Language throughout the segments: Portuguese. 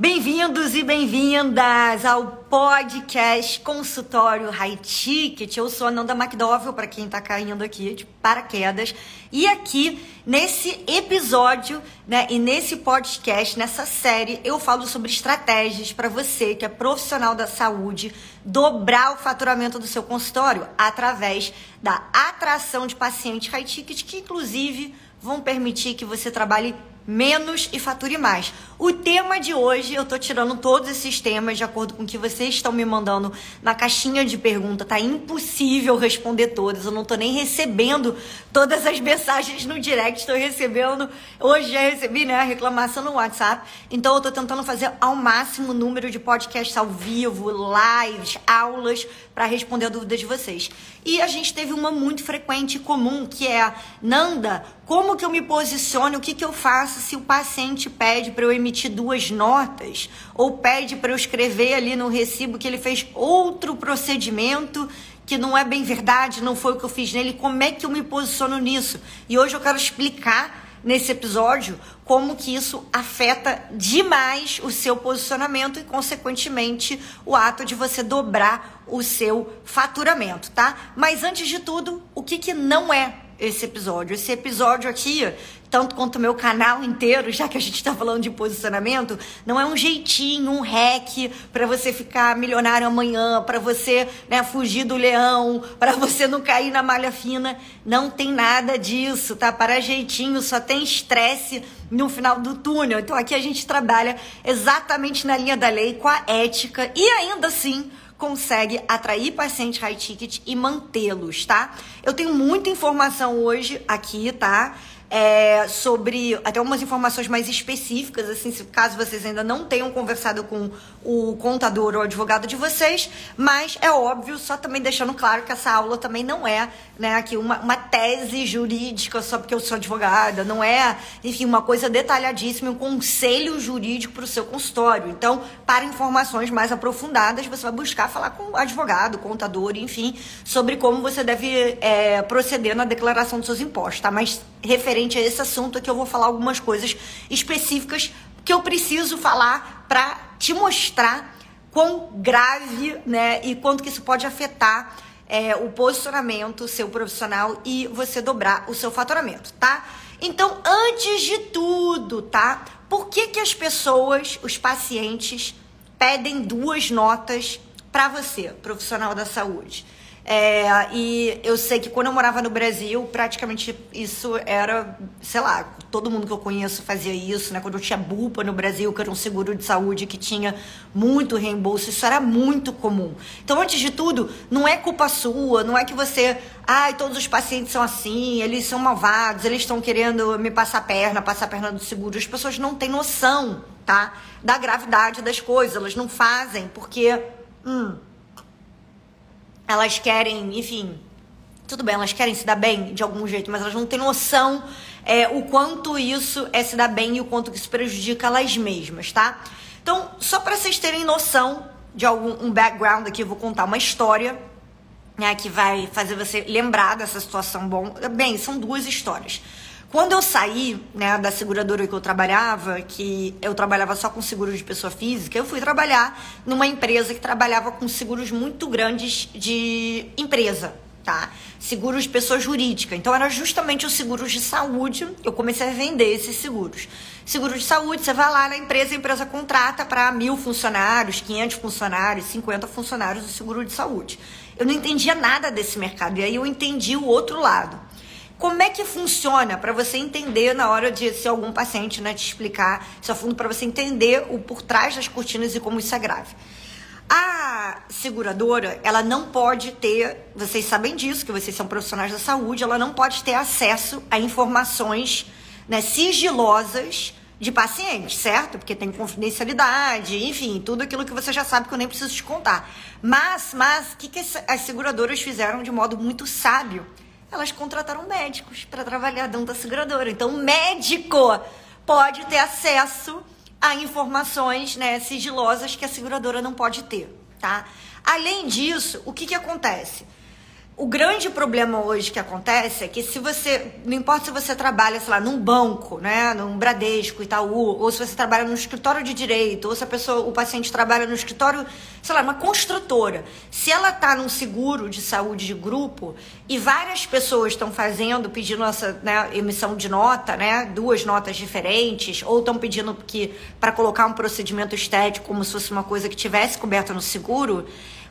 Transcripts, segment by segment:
Bem-vindos e bem-vindas ao podcast Consultório High Ticket. Eu sou a Nanda McDowell, para quem está caindo aqui de paraquedas. E aqui, nesse episódio, né, e nesse podcast, nessa série, eu falo sobre estratégias para você que é profissional da saúde dobrar o faturamento do seu consultório através da atração de pacientes high ticket, que inclusive vão permitir que você trabalhe menos e fature mais. O tema de hoje, eu tô tirando todos esses temas de acordo com o que vocês estão me mandando na caixinha de pergunta. Tá impossível responder todas. Eu não tô nem recebendo todas as mensagens no direct. Estou recebendo. Hoje já recebi, né, a reclamação no WhatsApp. Então eu tô tentando fazer ao máximo número de podcasts ao vivo, lives, aulas para responder a dúvida de vocês. E a gente teve uma muito frequente e comum, que é Nanda, como que eu me posiciono, o que que eu faço se o paciente pede para eu emitir duas notas ou pede para eu escrever ali no recibo que ele fez outro procedimento que não é bem verdade, não foi o que eu fiz nele, como é que eu me posiciono nisso? E hoje eu quero explicar nesse episódio como que isso afeta demais o seu posicionamento e consequentemente o ato de você dobrar o seu faturamento, tá? Mas antes de tudo, o que que não é esse episódio? Esse episódio aqui tanto quanto o meu canal inteiro, já que a gente está falando de posicionamento, não é um jeitinho, um hack para você ficar milionário amanhã, para você né, fugir do leão, para você não cair na malha fina. Não tem nada disso, tá? Para jeitinho, só tem estresse no final do túnel. Então aqui a gente trabalha exatamente na linha da lei, com a ética e ainda assim consegue atrair pacientes high ticket e mantê-los, tá? Eu tenho muita informação hoje aqui, tá? É, sobre até umas informações mais específicas, assim, caso vocês ainda não tenham conversado com o contador ou advogado de vocês, mas é óbvio, só também deixando claro que essa aula também não é, né, aqui uma, uma tese jurídica só porque eu sou advogada, não é, enfim, uma coisa detalhadíssima, um conselho jurídico para o seu consultório. Então, para informações mais aprofundadas, você vai buscar falar com o advogado, contador, enfim, sobre como você deve é, proceder na declaração dos seus impostos, tá? Mas referente a esse assunto aqui, eu vou falar algumas coisas específicas que eu preciso falar para te mostrar quão grave, né, e quanto que isso pode afetar é, o posicionamento seu profissional e você dobrar o seu faturamento, tá? Então, antes de tudo, tá? Por que que as pessoas, os pacientes, pedem duas notas para você, profissional da saúde? É, e eu sei que quando eu morava no Brasil, praticamente isso era, sei lá, todo mundo que eu conheço fazia isso, né? Quando eu tinha Bupa no Brasil, que era um seguro de saúde que tinha muito reembolso, isso era muito comum. Então, antes de tudo, não é culpa sua, não é que você, ai, todos os pacientes são assim, eles são malvados, eles estão querendo me passar a perna, passar a perna do seguro. As pessoas não têm noção, tá? Da gravidade das coisas, elas não fazem porque. Hum, elas querem, enfim, tudo bem, elas querem se dar bem de algum jeito, mas elas não têm noção é, o quanto isso é se dar bem e o quanto isso prejudica elas mesmas, tá? Então, só para vocês terem noção de algum um background aqui, eu vou contar uma história né, que vai fazer você lembrar dessa situação bom. Bem, são duas histórias. Quando eu saí né, da seguradora que eu trabalhava, que eu trabalhava só com seguros de pessoa física, eu fui trabalhar numa empresa que trabalhava com seguros muito grandes de empresa, tá? Seguros de pessoa jurídica. Então era justamente os seguros de saúde. Eu comecei a vender esses seguros. Seguro de saúde, você vai lá na empresa, a empresa contrata para mil funcionários, 500 funcionários, 50 funcionários o seguro de saúde. Eu não entendia nada desse mercado. E aí eu entendi o outro lado. Como é que funciona para você entender na hora de ser algum paciente, né, te explicar isso a fundo para você entender o por trás das cortinas e como isso é grave. A seguradora, ela não pode ter, vocês sabem disso, que vocês são profissionais da saúde, ela não pode ter acesso a informações né, sigilosas de pacientes, certo? Porque tem confidencialidade, enfim, tudo aquilo que você já sabe que eu nem preciso te contar. Mas, mas, o que, que as seguradoras fizeram de modo muito sábio? Elas contrataram médicos para trabalhar dentro da seguradora. Então, o médico pode ter acesso a informações né, sigilosas que a seguradora não pode ter, tá? Além disso, o que, que acontece? O grande problema hoje que acontece é que se você, não importa se você trabalha, sei lá, num banco, né, num Bradesco, Itaú, ou se você trabalha no escritório de direito, ou se a pessoa, o paciente trabalha no escritório, sei lá, uma construtora, se ela tá num seguro de saúde de grupo e várias pessoas estão fazendo, pedindo essa né, emissão de nota, né, duas notas diferentes, ou estão pedindo que para colocar um procedimento estético como se fosse uma coisa que tivesse coberta no seguro,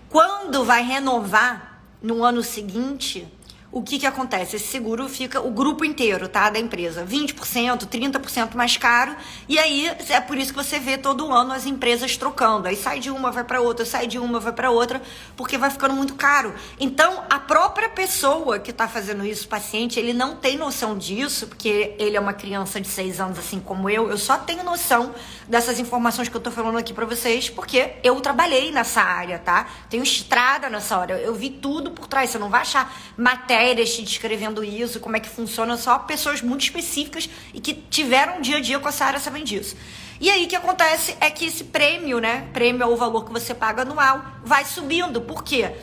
quando vai renovar no ano seguinte, o que, que acontece? Esse seguro fica o grupo inteiro, tá? Da empresa, 20%, 30% mais caro. E aí é por isso que você vê todo ano as empresas trocando. Aí sai de uma, vai para outra, sai de uma, vai para outra, porque vai ficando muito caro. Então, a própria pessoa que está fazendo isso, o paciente, ele não tem noção disso, porque ele é uma criança de 6 anos, assim como eu. Eu só tenho noção dessas informações que eu tô falando aqui para vocês, porque eu trabalhei nessa área, tá? Tenho estrada nessa hora. Eu vi tudo por trás. Você não vai achar matéria matérias te descrevendo isso, como é que funciona, só pessoas muito específicas e que tiveram dia a dia com essa área sabem disso. E aí o que acontece é que esse prêmio, né? Prêmio é o valor que você paga anual, vai subindo. Por quê?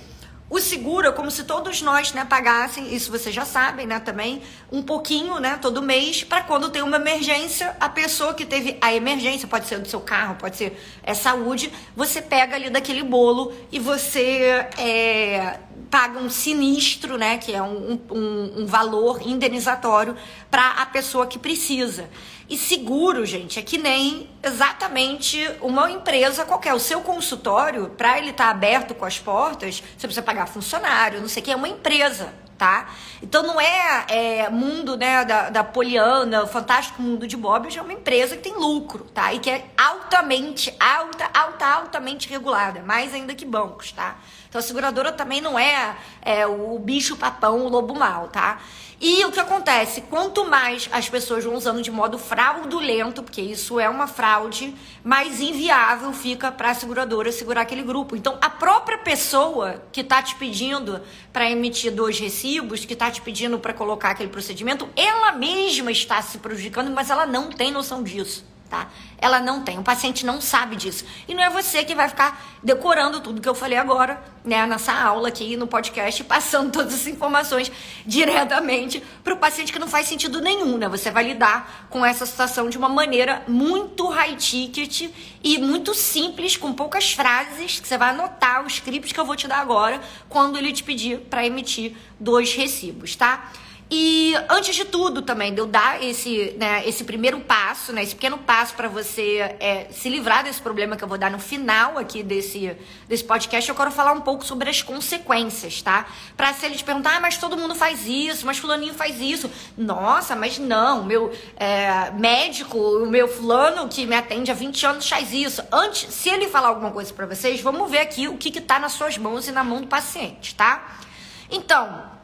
O seguro é como se todos nós, né, pagassem, isso vocês já sabem, né, também, um pouquinho, né, todo mês, para quando tem uma emergência, a pessoa que teve a emergência, pode ser do seu carro, pode ser é, saúde, você pega ali daquele bolo e você é, paga um sinistro, né, que é um, um, um valor indenizatório para a pessoa que precisa. E seguro, gente, é que nem exatamente uma empresa qualquer. O seu consultório, para ele estar tá aberto com as portas, você precisa pagar funcionário, não sei o que, é uma empresa, tá? Então não é, é mundo né, da, da Poliana, o fantástico mundo de Bob, é uma empresa que tem lucro, tá? E que é altamente, alta, alta, altamente regulada, mais ainda que bancos, tá? Então a seguradora também não é, é o bicho papão, o lobo mal, tá? E o que acontece? Quanto mais as pessoas vão usando de modo fraudulento, porque isso é uma fraude, mais inviável fica para a seguradora segurar aquele grupo. Então, a própria pessoa que está te pedindo para emitir dois recibos, que está te pedindo para colocar aquele procedimento, ela mesma está se prejudicando, mas ela não tem noção disso tá? Ela não tem, o paciente não sabe disso. E não é você que vai ficar decorando tudo que eu falei agora, né, nessa aula aqui no podcast, passando todas as informações diretamente para o paciente que não faz sentido nenhum, né? Você vai lidar com essa situação de uma maneira muito high ticket e muito simples, com poucas frases, que você vai anotar o script que eu vou te dar agora quando ele te pedir para emitir dois recibos, tá? E antes de tudo também, de eu dar esse, né, esse primeiro passo, né, esse pequeno passo para você é, se livrar desse problema que eu vou dar no final aqui desse, desse podcast, eu quero falar um pouco sobre as consequências, tá? Pra se ele te perguntar, ah, mas todo mundo faz isso, mas fulaninho faz isso. Nossa, mas não, meu é, médico, o meu fulano que me atende há 20 anos faz isso. Antes, se ele falar alguma coisa para vocês, vamos ver aqui o que que tá nas suas mãos e na mão do paciente, tá? Então,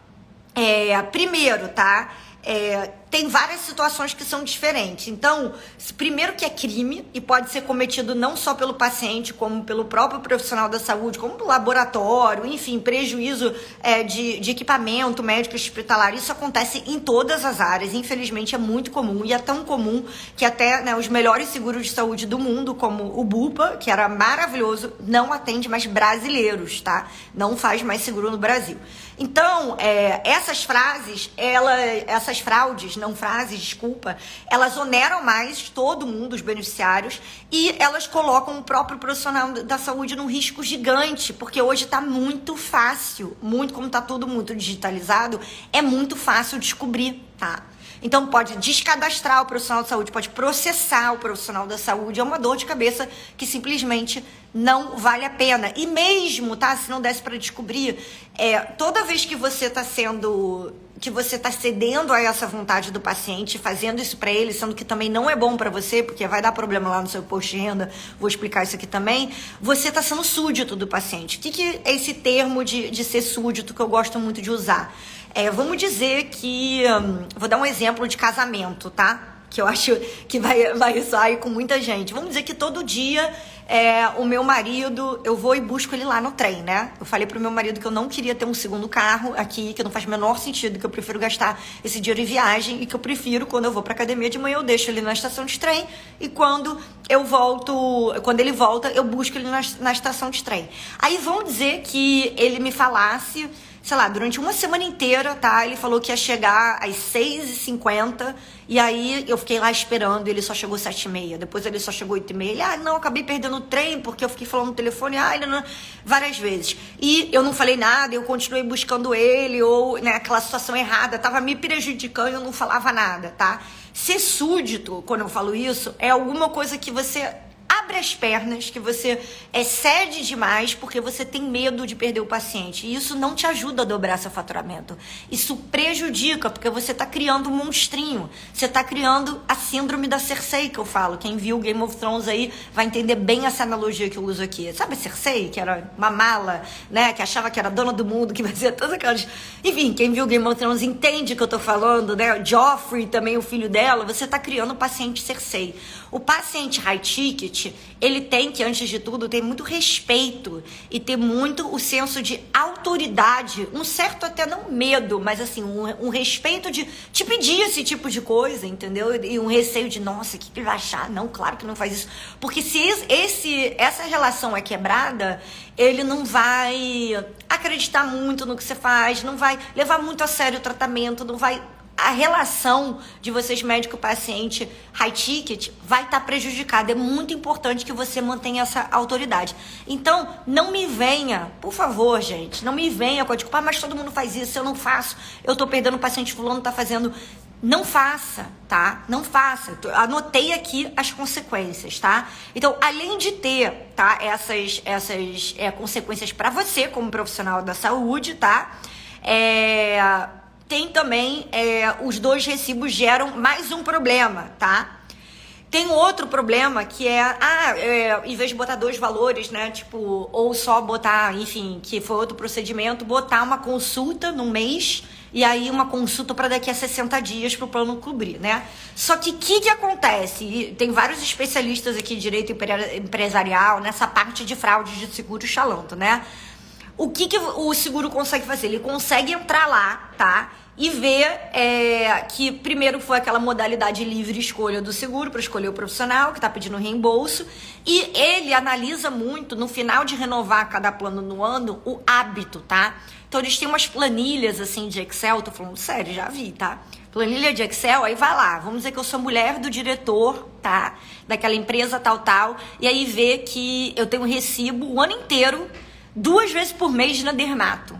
é, primeiro, tá? É, tem várias situações que são diferentes. Então, primeiro que é crime e pode ser cometido não só pelo paciente, como pelo próprio profissional da saúde, como pelo laboratório, enfim, prejuízo é, de, de equipamento médico hospitalar. Isso acontece em todas as áreas. Infelizmente, é muito comum e é tão comum que até né, os melhores seguros de saúde do mundo, como o Bupa, que era maravilhoso, não atende mais brasileiros, tá? Não faz mais seguro no Brasil. Então, é, essas frases, ela, essas fraudes, não frases, desculpa, elas oneram mais todo mundo, os beneficiários, e elas colocam o próprio profissional da saúde num risco gigante, porque hoje está muito fácil, muito como está tudo muito digitalizado, é muito fácil descobrir, tá? Então pode descadastrar o profissional de saúde, pode processar o profissional da saúde. É uma dor de cabeça que simplesmente não vale a pena. E mesmo, tá? Se não desse para descobrir, é, toda vez que você está sendo que você está cedendo a essa vontade do paciente, fazendo isso para ele, sendo que também não é bom para você, porque vai dar problema lá no seu post de renda, vou explicar isso aqui também, você está sendo súdito do paciente. O que, que é esse termo de, de ser súdito que eu gosto muito de usar? É, vamos dizer que. Hum, vou dar um exemplo de casamento, tá? Que eu acho que vai, vai sair com muita gente. Vamos dizer que todo dia é, o meu marido, eu vou e busco ele lá no trem, né? Eu falei pro meu marido que eu não queria ter um segundo carro aqui, que não faz o menor sentido, que eu prefiro gastar esse dinheiro em viagem e que eu prefiro, quando eu vou pra academia de manhã, eu deixo ele na estação de trem e quando eu volto, quando ele volta, eu busco ele na, na estação de trem. Aí vão dizer que ele me falasse sei lá, durante uma semana inteira, tá? Ele falou que ia chegar às 6h50 e aí eu fiquei lá esperando, ele só chegou às 7h30. Depois ele só chegou às 8h30. Ele, ah, não, acabei perdendo o trem porque eu fiquei falando no telefone, ah, ele não... várias vezes. E eu não falei nada, eu continuei buscando ele, ou né, aquela situação errada, tava me prejudicando e eu não falava nada, tá? Ser súdito, quando eu falo isso, é alguma coisa que você abre as pernas, que você excede demais porque você tem medo de perder o paciente. E isso não te ajuda a dobrar seu faturamento. Isso prejudica, porque você está criando um monstrinho. Você está criando a síndrome da Cersei, que eu falo. Quem viu Game of Thrones aí vai entender bem essa analogia que eu uso aqui. Sabe a Cersei, que era uma mala, né? Que achava que era dona do mundo, que fazia todas aquelas. Enfim, quem viu Game of Thrones entende o que eu tô falando, né? Joffrey, também o filho dela. Você está criando o paciente Cersei. O paciente high ticket, ele tem que, antes de tudo, ter muito respeito e ter muito o senso de autoridade, um certo até não medo, mas assim, um, um respeito de te pedir esse tipo de coisa, entendeu? E um receio de, nossa, o que, que ele vai achar? Não, claro que não faz isso. Porque se esse, essa relação é quebrada, ele não vai acreditar muito no que você faz, não vai levar muito a sério o tratamento, não vai a relação de vocês médico-paciente high ticket vai estar tá prejudicada. É muito importante que você mantenha essa autoridade. Então, não me venha, por favor, gente, não me venha com a desculpa, ah, mas todo mundo faz isso, eu não faço, eu tô perdendo o paciente fulano, tá fazendo. Não faça, tá? Não faça. Anotei aqui as consequências, tá? Então, além de ter, tá, essas, essas é, consequências para você como profissional da saúde, tá? É, tem também é, os dois recibos geram mais um problema, tá? Tem outro problema que é, ah, é, em vez de botar dois valores, né? Tipo, ou só botar, enfim, que foi outro procedimento, botar uma consulta no mês e aí uma consulta para daqui a 60 dias para o plano cobrir, né? Só que o que, que acontece? E tem vários especialistas aqui de direito empresarial nessa parte de fraude de seguro falando, né? O que, que o seguro consegue fazer? Ele consegue entrar lá, tá? E ver é, que primeiro foi aquela modalidade livre escolha do seguro para escolher o profissional que está pedindo reembolso e ele analisa muito no final de renovar cada plano no ano o hábito, tá? Então eles têm umas planilhas assim de Excel, tô falando sério, já vi, tá? Planilha de Excel, aí vai lá, vamos dizer que eu sou mulher do diretor, tá? Daquela empresa tal, tal, e aí vê que eu tenho um recibo o ano inteiro, duas vezes por mês na Dermato.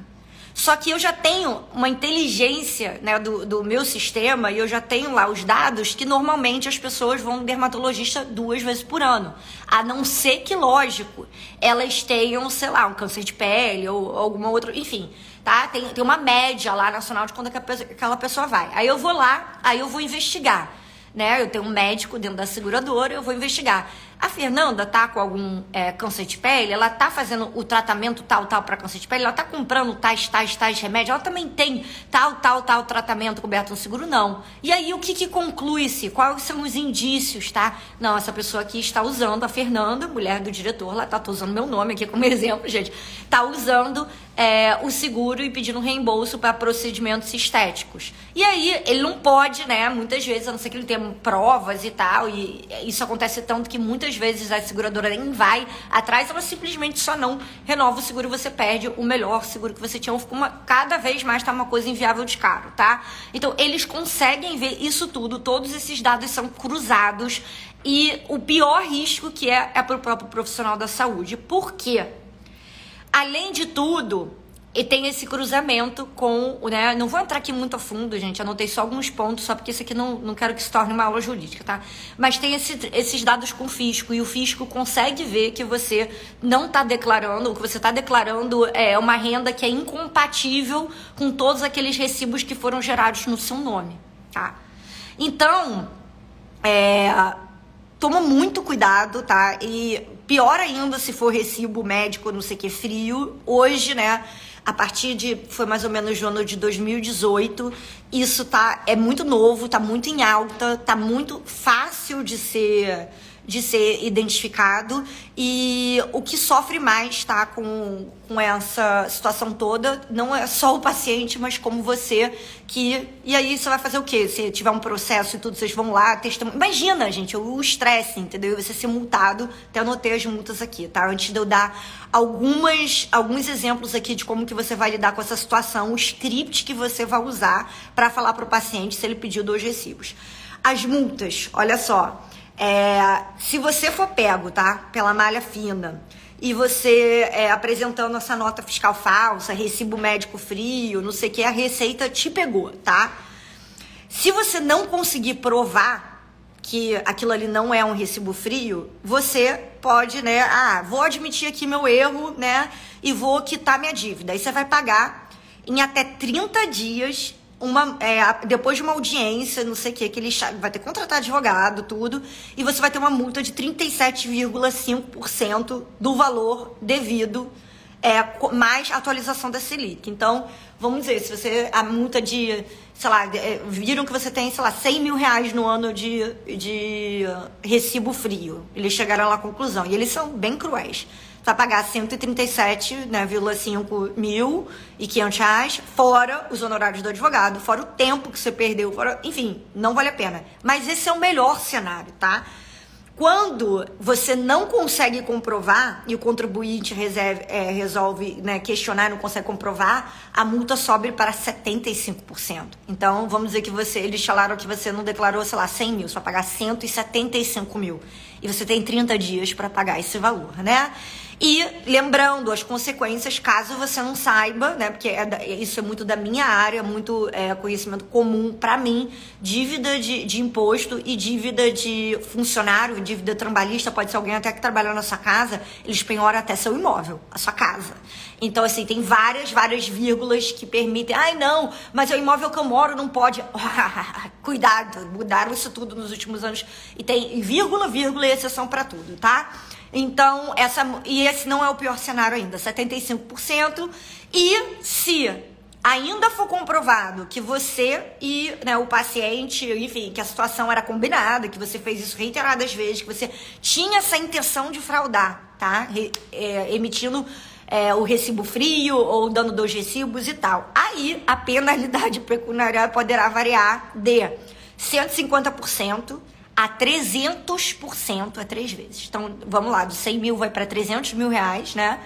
Só que eu já tenho uma inteligência né, do, do meu sistema e eu já tenho lá os dados que normalmente as pessoas vão no dermatologista duas vezes por ano. A não ser que, lógico, elas tenham, sei lá, um câncer de pele ou alguma outra. Enfim, tá? Tem, tem uma média lá nacional de quando aquela pessoa vai. Aí eu vou lá, aí eu vou investigar. Né? Eu tenho um médico dentro da seguradora, eu vou investigar. A Fernanda tá com algum é, câncer de pele, ela tá fazendo o tratamento tal, tal para câncer de pele, ela tá comprando tais, tais, tais remédios, ela também tem tal, tal, tal tratamento coberto no seguro? Não. E aí o que, que conclui-se? Quais são os indícios, tá? Não, essa pessoa aqui está usando, a Fernanda, mulher do diretor, ela tá tô usando meu nome aqui como exemplo, gente, tá usando é, o seguro e pedindo reembolso para procedimentos estéticos. E aí ele não pode, né? Muitas vezes, a não ser que ele tenha provas e tal, e isso acontece tanto que muitas vezes a seguradora nem vai atrás, ela simplesmente só não renova o seguro você perde o melhor seguro que você tinha. Uma, cada vez mais tá uma coisa inviável de caro, tá? Então, eles conseguem ver isso tudo, todos esses dados são cruzados e o pior risco que é é para o próprio profissional da saúde. Por quê? Além de tudo, e tem esse cruzamento com, né? Não vou entrar aqui muito a fundo, gente. Anotei só alguns pontos, só porque isso aqui não, não quero que se torne uma aula jurídica, tá? Mas tem esse, esses dados com o fisco, e o fisco consegue ver que você não está declarando, o que você está declarando é uma renda que é incompatível com todos aqueles recibos que foram gerados no seu nome, tá? Então, é, toma muito cuidado, tá? E pior ainda se for recibo médico, não sei o que, frio. Hoje, né? a partir de foi mais ou menos no ano de 2018. Isso tá é muito novo, tá muito em alta, tá muito fácil de ser de ser identificado e o que sofre mais, tá, com, com essa situação toda, não é só o paciente, mas como você, que, e aí você vai fazer o quê? Se tiver um processo e tudo, vocês vão lá, testemunhar, imagina, gente, o estresse, entendeu? Você ser multado, até anotei as multas aqui, tá, antes de eu dar algumas, alguns exemplos aqui de como que você vai lidar com essa situação, o script que você vai usar para falar para o paciente se ele pediu dois recibos. As multas, olha só, é, se você for pego, tá? Pela malha fina e você é, apresentando essa nota fiscal falsa, recibo médico frio, não sei o que, a receita te pegou, tá? Se você não conseguir provar que aquilo ali não é um recibo frio, você pode, né? Ah, vou admitir aqui meu erro, né? E vou quitar minha dívida. Aí você vai pagar em até 30 dias uma, é, depois de uma audiência, não sei o que, que ele vai ter que contratar advogado, tudo, e você vai ter uma multa de 37,5% do valor devido, é, mais atualização da Selic. Então, vamos dizer, se você, a multa de, sei lá, é, viram que você tem, sei lá, 100 mil reais no ano de, de recibo frio. Eles chegaram à conclusão, e eles são bem cruéis vai pagar 137,5 né, mil e 500 reais, fora os honorários do advogado, fora o tempo que você perdeu, fora, enfim, não vale a pena. Mas esse é o melhor cenário, tá? Quando você não consegue comprovar e o contribuinte reserve, é, resolve né, questionar e não consegue comprovar, a multa sobe para 75%. Então, vamos dizer que você, eles falaram que você não declarou, sei lá, 100 mil, você vai pagar 175 mil. E você tem 30 dias para pagar esse valor, né? E lembrando as consequências, caso você não saiba, né? Porque é, isso é muito da minha área, muito é, conhecimento comum para mim. Dívida de, de imposto e dívida de funcionário, dívida trabalhista, pode ser alguém até que trabalha na sua casa, eles penhoram até seu imóvel, a sua casa. Então, assim, tem várias, várias vírgulas que permitem. Ai, não, mas é o imóvel que eu moro não pode. Cuidado, mudaram isso tudo nos últimos anos. E tem vírgula, vírgula e exceção para tudo, tá? Então, essa e esse não é o pior cenário ainda, 75%. E se ainda for comprovado que você e né, o paciente, enfim, que a situação era combinada, que você fez isso reiteradas vezes, que você tinha essa intenção de fraudar, tá? Re, é, emitindo é, o recibo frio ou dando dois recibos e tal. Aí a penalidade pecuniária poderá variar de 150% a 300% é três vezes. Então, vamos lá, do 100 mil vai para 300 mil reais, né?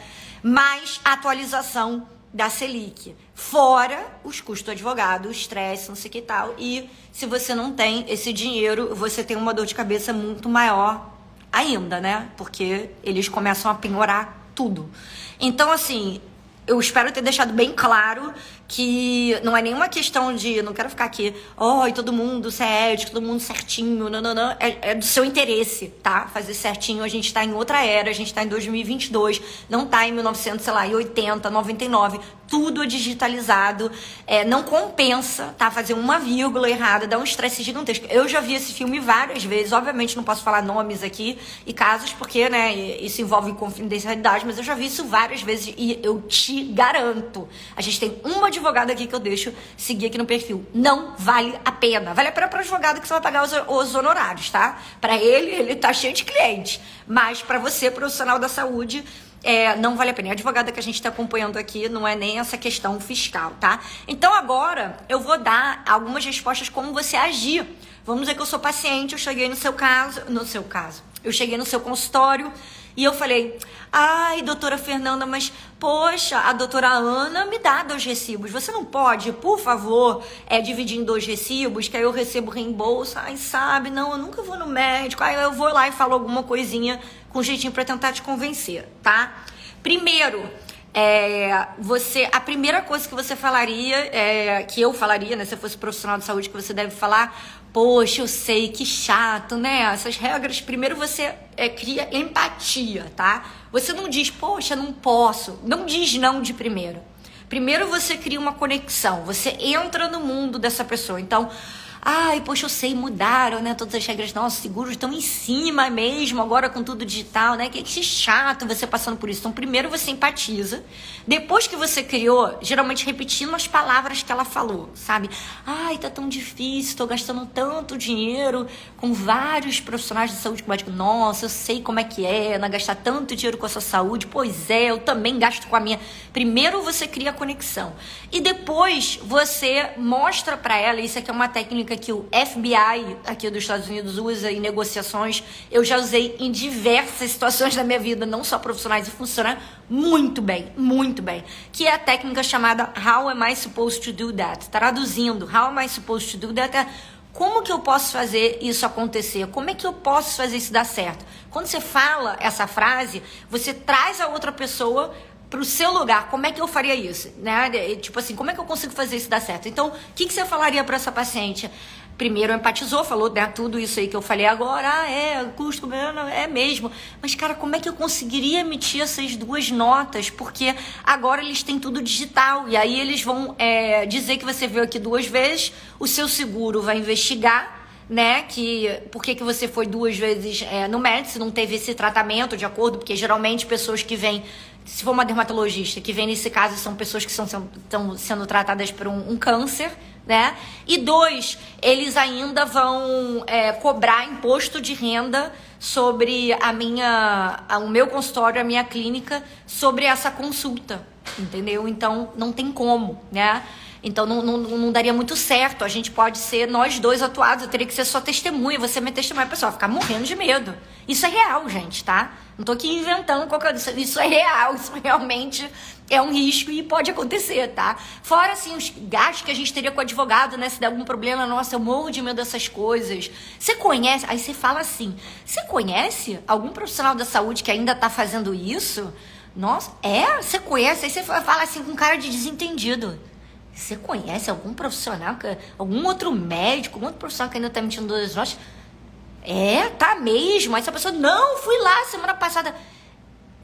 Mais a atualização da Selic. Fora os custos do advogado, o estresse, não sei que tal. E se você não tem esse dinheiro, você tem uma dor de cabeça muito maior ainda, né? Porque eles começam a penhorar tudo. Então, assim, eu espero ter deixado bem claro que não é nenhuma questão de não quero ficar aqui, oi, oh, todo mundo ser é ético, todo mundo certinho, não, não, não. É, é, do seu interesse, tá? Fazer certinho. A gente tá em outra era, a gente tá em 2022, não tá em 1980, 99. Tudo é digitalizado. É, não compensa, tá? Fazer uma vírgula errada, dá um estresse gigantesco. Eu já vi esse filme várias vezes, obviamente não posso falar nomes aqui e casos, porque, né, isso envolve confidencialidade, mas eu já vi isso várias vezes e eu te garanto. A gente tem uma advogado aqui que eu deixo seguir aqui no perfil. Não vale a pena. Vale a pena para o advogado que você vai pagar os, os honorários, tá? Para ele, ele tá cheio de clientes. Mas para você, profissional da saúde, é, não vale a pena. a advogada que a gente está acompanhando aqui não é nem essa questão fiscal, tá? Então agora eu vou dar algumas respostas como você agir. Vamos dizer que eu sou paciente, eu cheguei no seu caso, no seu caso, eu cheguei no seu consultório e eu falei, ai, doutora Fernanda, mas poxa, a doutora Ana me dá dois recibos. Você não pode, por favor, é, dividir em dois recibos, que aí eu recebo reembolso. Ai, sabe, não, eu nunca vou no médico. Aí eu vou lá e falo alguma coisinha com jeitinho para tentar te convencer, tá? Primeiro, é, você a primeira coisa que você falaria, é, que eu falaria, né, se eu fosse profissional de saúde, que você deve falar, poxa, eu sei que chato, né? Essas regras, primeiro você é, cria empatia, tá? Você não diz, poxa, não posso. Não diz não de primeiro. Primeiro você cria uma conexão, você entra no mundo dessa pessoa. Então, Ai, poxa, eu sei, mudaram, né? Todas as regras, nossos seguros estão em cima mesmo, agora com tudo digital, né? Que, que chato você passando por isso. Então, primeiro você empatiza. Depois que você criou, geralmente repetindo as palavras que ela falou, sabe? Ai, tá tão difícil, tô gastando tanto dinheiro com vários profissionais de saúde que Nossa, eu sei como é que é, não gastar tanto dinheiro com a sua saúde. Pois é, eu também gasto com a minha. Primeiro você cria a conexão. E depois você mostra para ela, isso aqui é uma técnica que o FBI aqui dos Estados Unidos usa em negociações. Eu já usei em diversas situações da minha vida, não só profissionais, e funciona muito bem, muito bem. Que é a técnica chamada How am I supposed to do that? Traduzindo, How am I supposed to do that? É como que eu posso fazer isso acontecer? Como é que eu posso fazer isso dar certo? Quando você fala essa frase, você traz a outra pessoa para o seu lugar, como é que eu faria isso? Né? Tipo assim, como é que eu consigo fazer isso dar certo? Então, o que, que você falaria para essa paciente? Primeiro empatizou, falou né, tudo isso aí que eu falei agora, ah, é, custo, é mesmo. Mas, cara, como é que eu conseguiria emitir essas duas notas? Porque agora eles têm tudo digital. E aí eles vão é, dizer que você veio aqui duas vezes, o seu seguro vai investigar né? Que por que, que você foi duas vezes é, no médico, se não teve esse tratamento de acordo, porque geralmente pessoas que vêm se for uma dermatologista, que vem nesse caso são pessoas que estão sendo tratadas por um, um, câncer, né? E dois, eles ainda vão é, cobrar imposto de renda sobre a minha, a, o meu consultório, a minha clínica, sobre essa consulta, entendeu? Então não tem como, né? Então não, não, não, daria muito certo. A gente pode ser nós dois atuados. Eu teria que ser só testemunha. Você é minha testemunha, pessoal, ficar morrendo de medo. Isso é real, gente, tá? Não tô aqui inventando qualquer coisa. Isso é real. Isso realmente é um risco e pode acontecer, tá? Fora, assim, os gastos que a gente teria com o advogado, né? Se der algum problema, nossa, eu morro de medo dessas coisas. Você conhece? Aí você fala assim: você conhece algum profissional da saúde que ainda tá fazendo isso? Nossa, é? Você conhece? Aí você fala assim com cara de desentendido. Você conhece algum profissional, algum outro médico, algum outro profissional que ainda tá mentindo duas notas? É, tá mesmo. Aí essa pessoa, não, fui lá semana passada.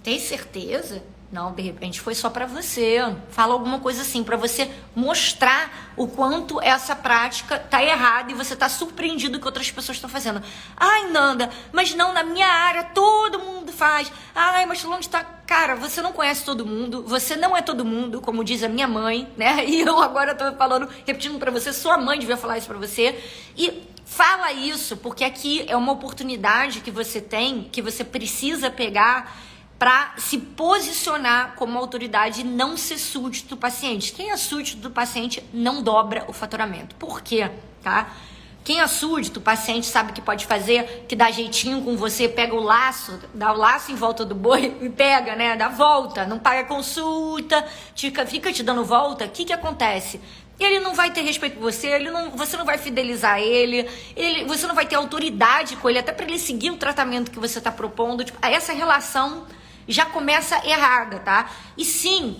Tem certeza? Não, de repente foi só para você. Fala alguma coisa assim, para você mostrar o quanto essa prática tá errada e você tá surpreendido que outras pessoas estão fazendo. Ai, Nanda, mas não, na minha área todo mundo faz. Ai, mas onde tá. Cara, você não conhece todo mundo, você não é todo mundo, como diz a minha mãe, né? E eu agora tô falando, repetindo para você, sua mãe devia falar isso para você. E fala isso, porque aqui é uma oportunidade que você tem, que você precisa pegar para se posicionar como autoridade e não ser súdito do paciente. Quem é súdito do paciente não dobra o faturamento. Por quê? Tá? Quem é súdito, o paciente sabe que pode fazer, que dá jeitinho com você, pega o laço, dá o laço em volta do boi e pega, né? Dá volta, não paga consulta, fica, fica te dando volta. O que, que acontece? Ele não vai ter respeito por você, ele não, você não vai fidelizar ele, ele, você não vai ter autoridade com ele, até para ele seguir o tratamento que você está propondo. Tipo, essa relação já começa errada, tá? E sim,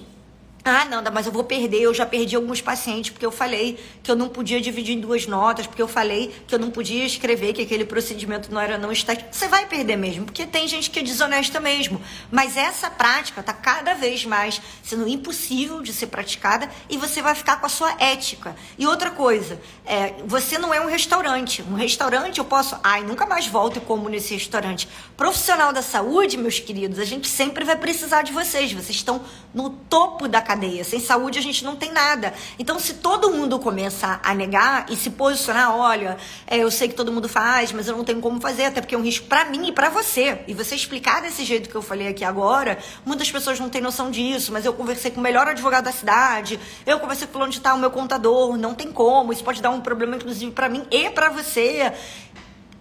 ah, Nanda, mas eu vou perder. Eu já perdi alguns pacientes porque eu falei que eu não podia dividir em duas notas, porque eu falei que eu não podia escrever que aquele procedimento não era não estático. Você vai perder mesmo, porque tem gente que é desonesta mesmo. Mas essa prática está cada vez mais sendo impossível de ser praticada e você vai ficar com a sua ética. E outra coisa, é, você não é um restaurante. Um restaurante eu posso, ai, nunca mais volto e como nesse restaurante. Profissional da saúde, meus queridos, a gente sempre vai precisar de vocês. Vocês estão no topo da cadeia. Sem saúde a gente não tem nada. Então, se todo mundo começar a negar e se posicionar, olha, é, eu sei que todo mundo faz, mas eu não tenho como fazer, até porque é um risco para mim e para você. E você explicar desse jeito que eu falei aqui agora, muitas pessoas não têm noção disso, mas eu conversei com o melhor advogado da cidade, eu conversei com onde está o meu contador, não tem como, isso pode dar um problema inclusive para mim e para você.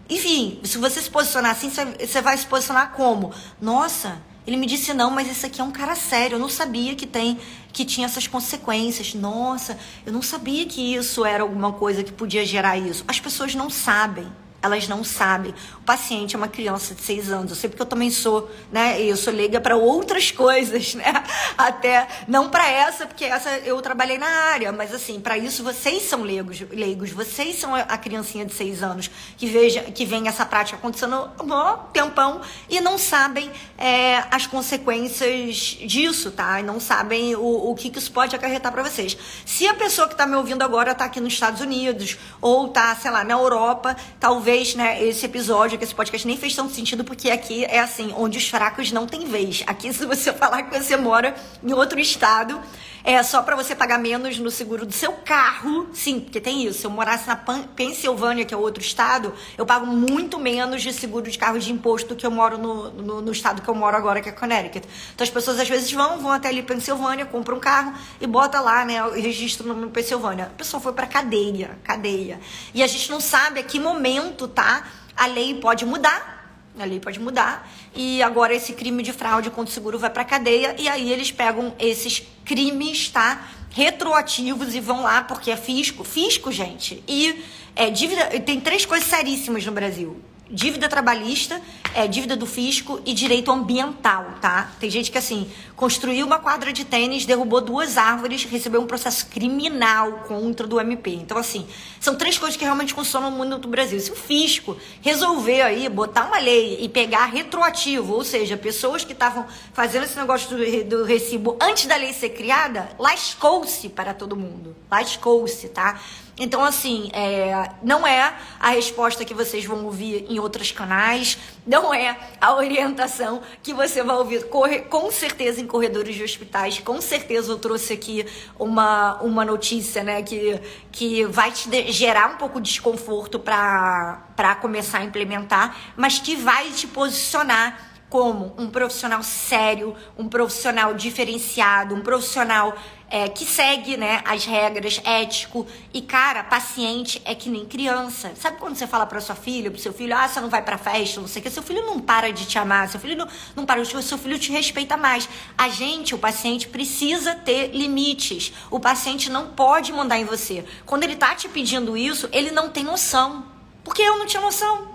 Enfim, se você se posicionar assim, você vai se posicionar como? Nossa, ele me disse não, mas esse aqui é um cara sério. Eu não sabia que tem que tinha essas consequências. Nossa, eu não sabia que isso era alguma coisa que podia gerar isso. As pessoas não sabem. Elas não sabem. O paciente é uma criança de seis anos. Eu sei porque eu também sou, né? Eu sou leiga para outras coisas, né? Até não para essa, porque essa eu trabalhei na área, mas assim, para isso vocês são leigos, leigos. Vocês são a criancinha de seis anos que veja, que vem essa prática acontecendo um tempão e não sabem é, as consequências disso, tá? E não sabem o, o que, que isso pode acarretar para vocês. Se a pessoa que está me ouvindo agora está aqui nos Estados Unidos ou tá, sei lá, na Europa, talvez talvez, né, esse episódio, que esse podcast nem fez tanto sentido, porque aqui é assim, onde os fracos não têm vez. Aqui, se você falar que você mora em outro estado, é só para você pagar menos no seguro do seu carro. Sim, porque tem isso. Se eu morasse na Pensilvânia, que é outro estado, eu pago muito menos de seguro de carro de imposto do que eu moro no, no, no, estado que eu moro agora, que é Connecticut. Então as pessoas às vezes vão, vão até ali Pensilvânia, compram um carro e bota lá, né, registro no Pensilvânia. A pessoa foi para cadeia, cadeia. E a gente não sabe a que momento tá? A lei pode mudar, a lei pode mudar e agora esse crime de fraude contra o seguro vai para cadeia e aí eles pegam esses crimes, tá? Retroativos e vão lá porque é fisco, fisco, gente. E é dívida, tem três coisas seríssimas no Brasil dívida trabalhista, é, dívida do fisco e direito ambiental, tá? Tem gente que, assim, construiu uma quadra de tênis, derrubou duas árvores, recebeu um processo criminal contra do MP. Então, assim, são três coisas que realmente funcionam no mundo do Brasil. Se o fisco resolver aí botar uma lei e pegar retroativo, ou seja, pessoas que estavam fazendo esse negócio do, do recibo antes da lei ser criada, lascou-se para todo mundo. Lascou-se, tá? Então, assim, é, não é a resposta que vocês vão ouvir em outros canais, não é a orientação que você vai ouvir corre, com certeza em corredores de hospitais. Com certeza eu trouxe aqui uma, uma notícia né, que, que vai te gerar um pouco de desconforto para começar a implementar, mas que vai te posicionar como um profissional sério, um profissional diferenciado, um profissional é, que segue né, as regras, ético. E, cara, paciente é que nem criança. Sabe quando você fala para sua filha, pro seu filho, ah, você não vai pra festa, não sei o que, seu filho não para de te amar, seu filho não, não para de te seu filho te respeita mais. A gente, o paciente, precisa ter limites. O paciente não pode mandar em você. Quando ele tá te pedindo isso, ele não tem noção. Porque eu não tinha noção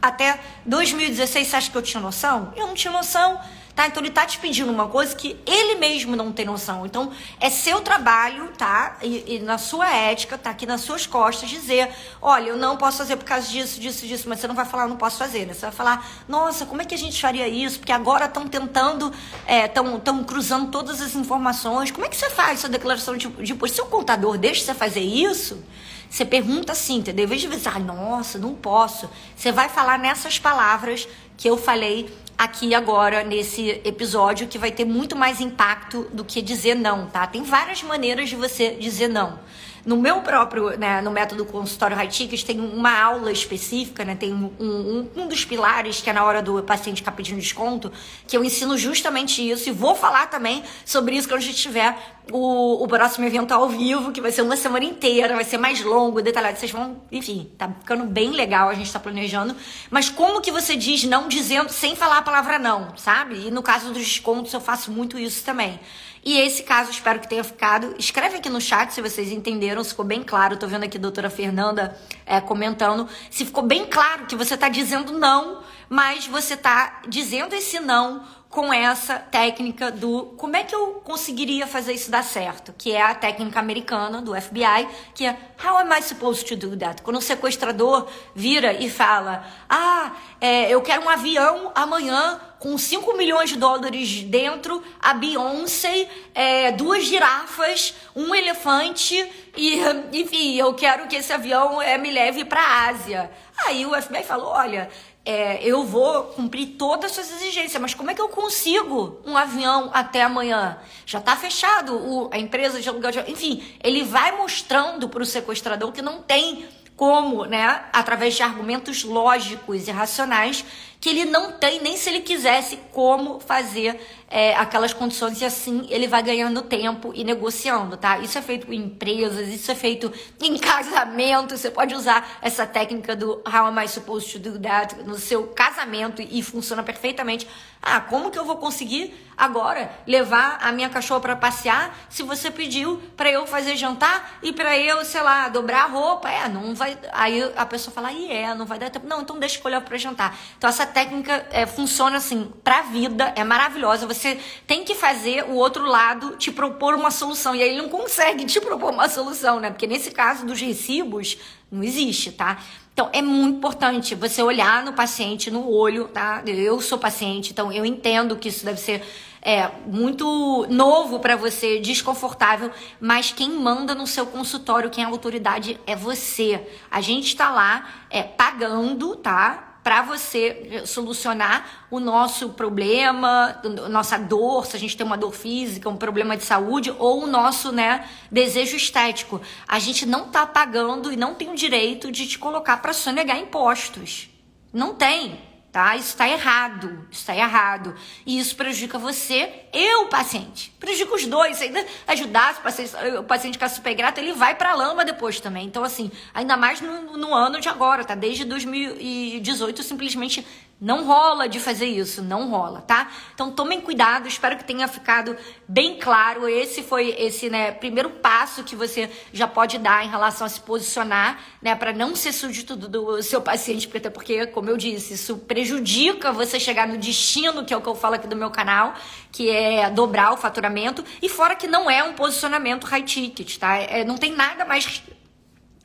até 2016, você acha que eu tinha noção? Eu não tinha noção. Tá? Então ele tá te pedindo uma coisa que ele mesmo não tem noção. Então é seu trabalho, tá? E, e, na sua ética, tá aqui nas suas costas dizer, olha, eu não posso fazer por causa disso, disso, disso, mas você não vai falar, eu não posso fazer, né? Você vai falar, nossa, como é que a gente faria isso? Porque agora estão tentando, estão é, cruzando todas as informações. Como é que você faz essa declaração de, de imposto? Seu contador deixa você fazer isso? Você pergunta assim, entendeu? Em vez de dizer, ah, nossa, não posso. Você vai falar nessas palavras que eu falei aqui agora nesse episódio, que vai ter muito mais impacto do que dizer não, tá? Tem várias maneiras de você dizer não. No meu próprio, né, no método consultório High Tickets, tem uma aula específica, né, tem um, um, um dos pilares que é na hora do paciente ficar pedindo desconto, que eu ensino justamente isso e vou falar também sobre isso quando a gente tiver o, o próximo evento ao vivo, que vai ser uma semana inteira, vai ser mais longo, detalhado. Vocês vão, enfim, tá ficando bem legal, a gente tá planejando. Mas como que você diz não dizendo, sem falar a palavra não, sabe? E no caso dos descontos, eu faço muito isso também. E esse caso, espero que tenha ficado. Escreve aqui no chat se vocês entenderam, se ficou bem claro. Tô vendo aqui a doutora Fernanda é, comentando. Se ficou bem claro que você tá dizendo não, mas você tá dizendo esse não com essa técnica do como é que eu conseguiria fazer isso dar certo, que é a técnica americana do FBI, que é How am I supposed to do that? Quando o sequestrador vira e fala: Ah, é, eu quero um avião amanhã com 5 milhões de dólares dentro, a Beyoncé, é, duas girafas, um elefante e, enfim, eu quero que esse avião é, me leve para a Ásia. Aí o FBI falou: Olha, é, eu vou cumprir todas as suas exigências, mas como é que eu consigo um avião até amanhã? Já está fechado o, a empresa de aluguel de Enfim, ele vai mostrando para o sequestrador que não tem como, né, através de argumentos lógicos e racionais, que ele não tem, nem se ele quisesse, como fazer é, aquelas condições e assim ele vai ganhando tempo e negociando, tá? Isso é feito em empresas, isso é feito em casamento. Você pode usar essa técnica do How am I supposed to do that no seu casamento e funciona perfeitamente. Ah, como que eu vou conseguir agora levar a minha cachorra para passear se você pediu para eu fazer jantar e para eu, sei lá, dobrar a roupa? É, não vai. Aí a pessoa fala, e é, não vai dar tempo. Não, então deixa eu olhar para jantar. Então essa técnica é, funciona assim pra vida, é maravilhosa. Você tem que fazer o outro lado te propor uma solução. E aí ele não consegue te propor uma solução, né? Porque nesse caso dos recibos, não existe, tá? Então, é muito importante você olhar no paciente, no olho, tá? Eu sou paciente, então eu entendo que isso deve ser é, muito novo para você, desconfortável, mas quem manda no seu consultório, quem é autoridade é você. A gente está lá é, pagando, tá? Para você solucionar o nosso problema, nossa dor, se a gente tem uma dor física, um problema de saúde ou o nosso, né, desejo estético. A gente não tá pagando e não tem o direito de te colocar para sonegar impostos. Não tem tá? Isso está errado, está errado. E isso prejudica você e o paciente. Prejudica os dois. Se ainda ajudar o paciente, o paciente ficar super grato, ele vai para a lama depois também. Então, assim, ainda mais no, no ano de agora, tá? Desde 2018, simplesmente não rola de fazer isso, não rola, tá? Então tomem cuidado, espero que tenha ficado bem claro. Esse foi esse, né, primeiro passo que você já pode dar em relação a se posicionar, né, para não ser súdito do, do seu paciente, porque porque, como eu disse, isso prejudica você chegar no destino, que é o que eu falo aqui do meu canal, que é dobrar o faturamento, e fora que não é um posicionamento high ticket, tá? É, não tem nada mais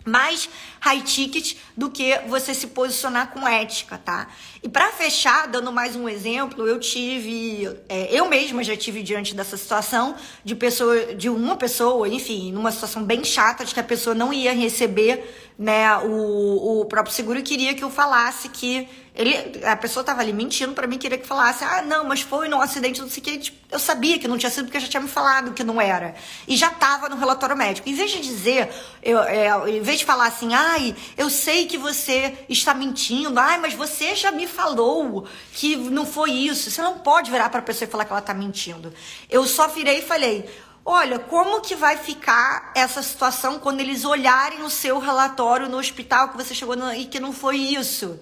mais high ticket do que você se posicionar com ética, tá? E para fechar, dando mais um exemplo, eu tive, é, eu mesma já tive diante dessa situação de pessoa, de uma pessoa, enfim, numa situação bem chata de que a pessoa não ia receber, né, o, o próprio seguro queria que eu falasse que ele, a pessoa tava ali mentindo para mim, queria que falasse, ah, não, mas foi no acidente, não sei o que. Tipo, eu sabia que não tinha sido porque já tinha me falado que não era. E já tava no relatório médico. Em vez de dizer, eu, é, em vez de falar assim, ai, eu sei que você está mentindo, ai, mas você já me falou que não foi isso. Você não pode virar para a pessoa e falar que ela tá mentindo. Eu só virei e falei, Olha, como que vai ficar essa situação quando eles olharem o seu relatório no hospital que você chegou no, e que não foi isso?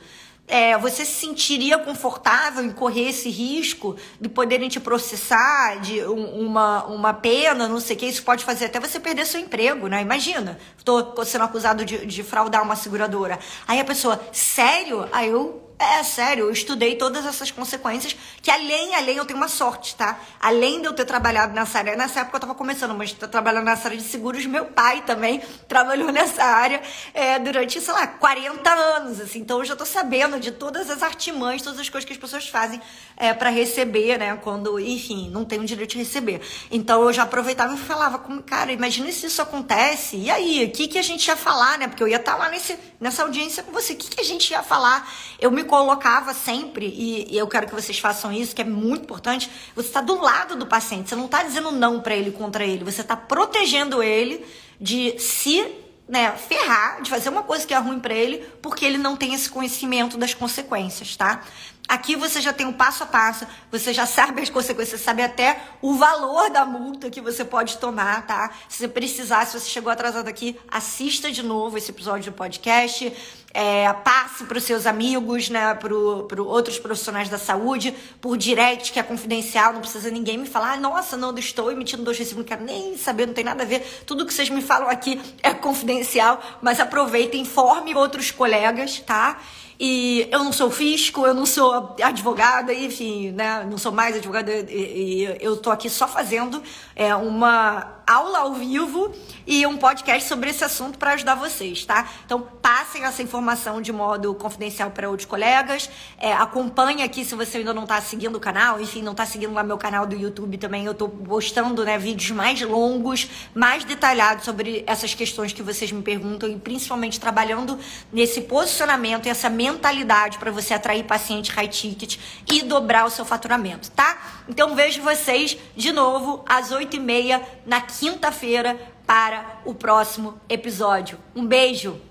é, você se sentiria confortável em correr esse risco de poderem te processar de um, uma, uma pena, não sei o que, isso pode fazer até você perder seu emprego, né? Imagina, estou sendo acusado de, de fraudar uma seguradora. Aí a pessoa, sério? Aí eu é sério, eu estudei todas essas consequências, que além, além, eu tenho uma sorte, tá? Além de eu ter trabalhado nessa área, nessa época eu tava começando, mas tô trabalhando nessa área de seguros, meu pai também trabalhou nessa área é, durante, sei lá, 40 anos, assim. Então eu já tô sabendo de todas as artimanhas, todas as coisas que as pessoas fazem é, para receber, né? Quando, enfim, não tem o direito de receber. Então eu já aproveitava e falava, como, cara, imagina se isso acontece, e aí, o que, que a gente ia falar, né? Porque eu ia estar tá lá nesse, nessa audiência com você, o que, que a gente ia falar? Eu me colocava sempre, e, e, eu quero que vocês façam isso, que é muito importante, você está do lado do paciente, você não está dizendo não para ele contra ele, você está protegendo ele de se né, ferrar, de fazer uma coisa que é ruim para ele, porque ele não tem esse conhecimento das consequências, tá? Aqui você já tem o um passo a passo, você já sabe as consequências, você sabe até o valor da multa que você pode tomar, tá? Se você precisar, se você chegou atrasado aqui, assista de novo esse episódio do podcast, é, passe para os seus amigos, né, para outros profissionais da saúde, por direct, que é confidencial, não precisa ninguém me falar, ah, nossa, não, estou emitindo dois recibos, não quero nem saber, não tem nada a ver, tudo que vocês me falam aqui é confidencial, mas aproveitem, informe outros colegas, tá? E eu não sou fisco, eu não sou advogada, enfim, né? Não sou mais advogada e, e eu tô aqui só fazendo é, uma aula ao vivo e um podcast sobre esse assunto para ajudar vocês, tá? Então passem essa informação de modo confidencial para outros colegas. É, acompanhe aqui se você ainda não está seguindo o canal, enfim, não está seguindo lá meu canal do YouTube também. Eu estou postando né, vídeos mais longos, mais detalhados sobre essas questões que vocês me perguntam e principalmente trabalhando nesse posicionamento e essa mentalidade para você atrair paciente high ticket e dobrar o seu faturamento, tá? Então vejo vocês de novo às 8h30 na quinta-feira para o próximo episódio. Um beijo!